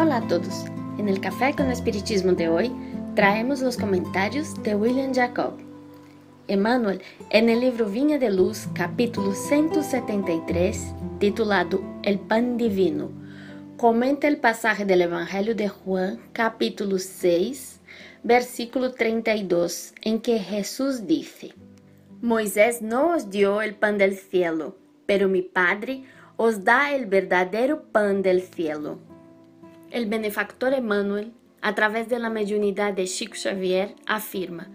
Hola a todos. En el Café con Espiritismo de hoy traemos los comentarios de William Jacob. Emmanuel, en el libro Viña de Luz, capítulo 173, titulado El Pan Divino, comenta el pasaje del Evangelio de Juan, capítulo 6, versículo 32, en que Jesús dice, Moisés no os dio el pan del cielo, pero mi Padre os da el verdadero pan del cielo. El benefactor Emmanuel, a través de la mediunidad de Chico Xavier, afirma,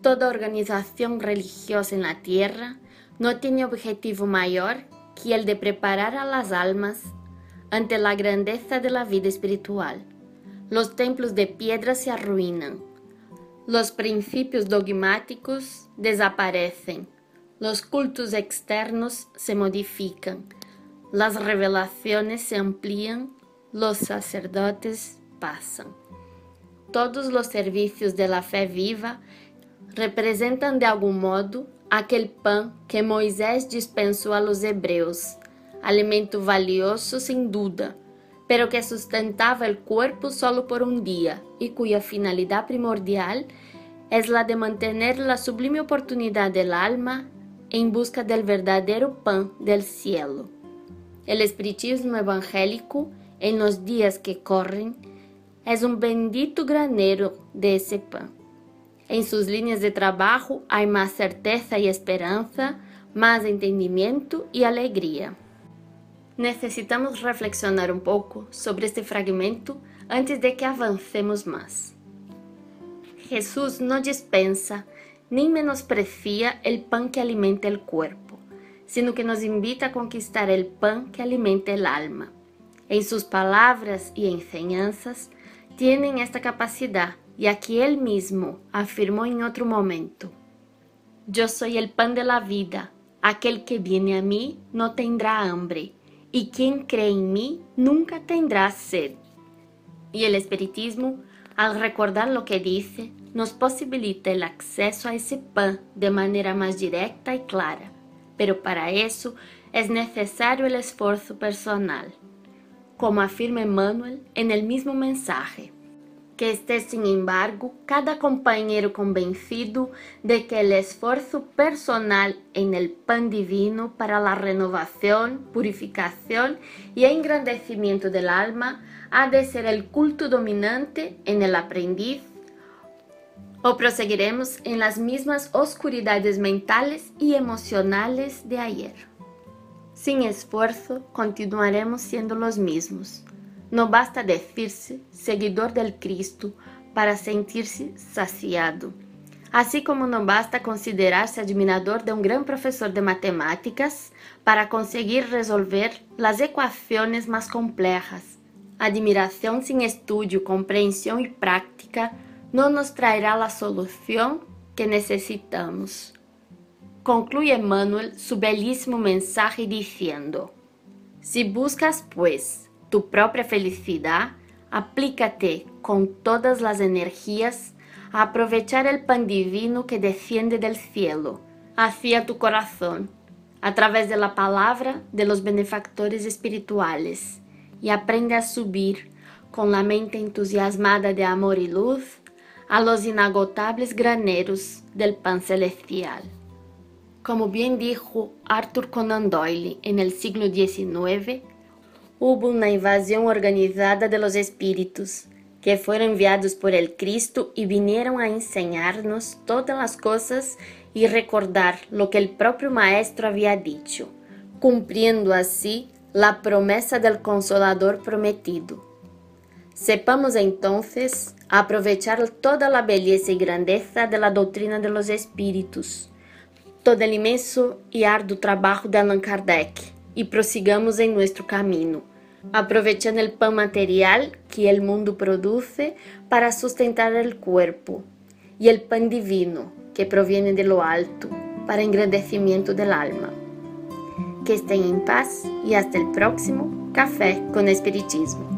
Toda organización religiosa en la tierra no tiene objetivo mayor que el de preparar a las almas ante la grandeza de la vida espiritual. Los templos de piedra se arruinan, los principios dogmáticos desaparecen, los cultos externos se modifican, las revelaciones se amplían los sacerdotes pasan. Todos los servicios de la fe viva representan de algún modo aquel pan que Moisés dispensó a los hebreos, alimento valioso sin duda, pero que sustentaba el cuerpo solo por un día y cuya finalidad primordial es la de mantener la sublime oportunidad del alma en busca del verdadero pan del cielo. El espiritismo evangélico en los días que corren, es un bendito granero de ese pan. En sus líneas de trabajo hay más certeza y esperanza, más entendimiento y alegría. Necesitamos reflexionar un poco sobre este fragmento antes de que avancemos más. Jesús no dispensa ni menosprecia el pan que alimenta el cuerpo, sino que nos invita a conquistar el pan que alimenta el alma. En sus palabras y enseñanzas tienen esta capacidad, ya que Él mismo afirmó en otro momento, Yo soy el pan de la vida, aquel que viene a mí no tendrá hambre, y quien cree en mí nunca tendrá sed. Y el espiritismo, al recordar lo que dice, nos posibilita el acceso a ese pan de manera más directa y clara, pero para eso es necesario el esfuerzo personal como afirma Emmanuel en el mismo mensaje, que esté sin embargo cada compañero convencido de que el esfuerzo personal en el pan divino para la renovación, purificación y engrandecimiento del alma ha de ser el culto dominante en el aprendiz o proseguiremos en las mismas oscuridades mentales y emocionales de ayer. Sin esfuerzo, continuaremos siendo los mismos. No basta decirse seguidor del Cristo para sentirse saciado. Así como no basta considerarse admirador de un gran profesor de matemáticas para conseguir resolver las ecuaciones más complejas. Admiración sin estudio, comprensión y práctica no nos traerá la solución que necesitamos. Concluye Emmanuel su bellísimo mensaje diciendo, Si buscas pues tu propia felicidad, aplícate con todas las energías a aprovechar el pan divino que desciende del cielo hacia tu corazón a través de la palabra de los benefactores espirituales y aprende a subir con la mente entusiasmada de amor y luz a los inagotables graneros del pan celestial. Como bien dijo Arthur Conan Doyle en el siglo XIX, hubo una invasión organizada de los espíritus que fueron enviados por el Cristo y vinieron a enseñarnos todas las cosas y recordar lo que el propio Maestro había dicho, cumpliendo así la promesa del Consolador prometido. Sepamos entonces aprovechar toda la belleza y grandeza de la doctrina de los espíritus todo el inmenso y arduo trabajo de Allan Kardec y prosigamos en nuestro camino, aprovechando el pan material que el mundo produce para sustentar el cuerpo y el pan divino que proviene de lo alto para engrandecimiento del alma. Que estén en paz y hasta el próximo Café con Espiritismo.